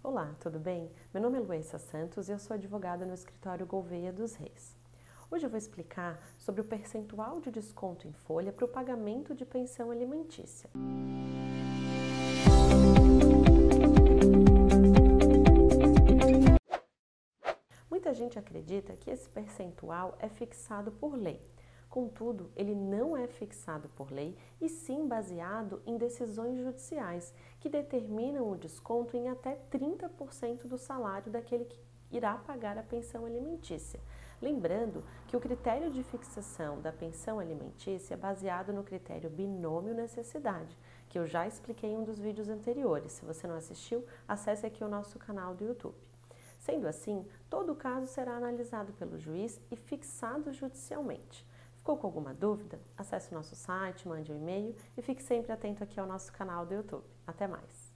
Olá, tudo bem? Meu nome é Luísa Santos e eu sou advogada no escritório Gouveia dos Reis. Hoje eu vou explicar sobre o percentual de desconto em folha para o pagamento de pensão alimentícia. Muita gente acredita que esse percentual é fixado por lei. Contudo, ele não é fixado por lei e sim baseado em decisões judiciais que determinam o desconto em até 30% do salário daquele que irá pagar a pensão alimentícia. Lembrando que o critério de fixação da pensão alimentícia é baseado no critério binômio necessidade, que eu já expliquei em um dos vídeos anteriores. Se você não assistiu, acesse aqui o nosso canal do YouTube. Sendo assim, todo o caso será analisado pelo juiz e fixado judicialmente. Ficou com alguma dúvida? Acesse o nosso site, mande um e-mail e fique sempre atento aqui ao nosso canal do YouTube. Até mais!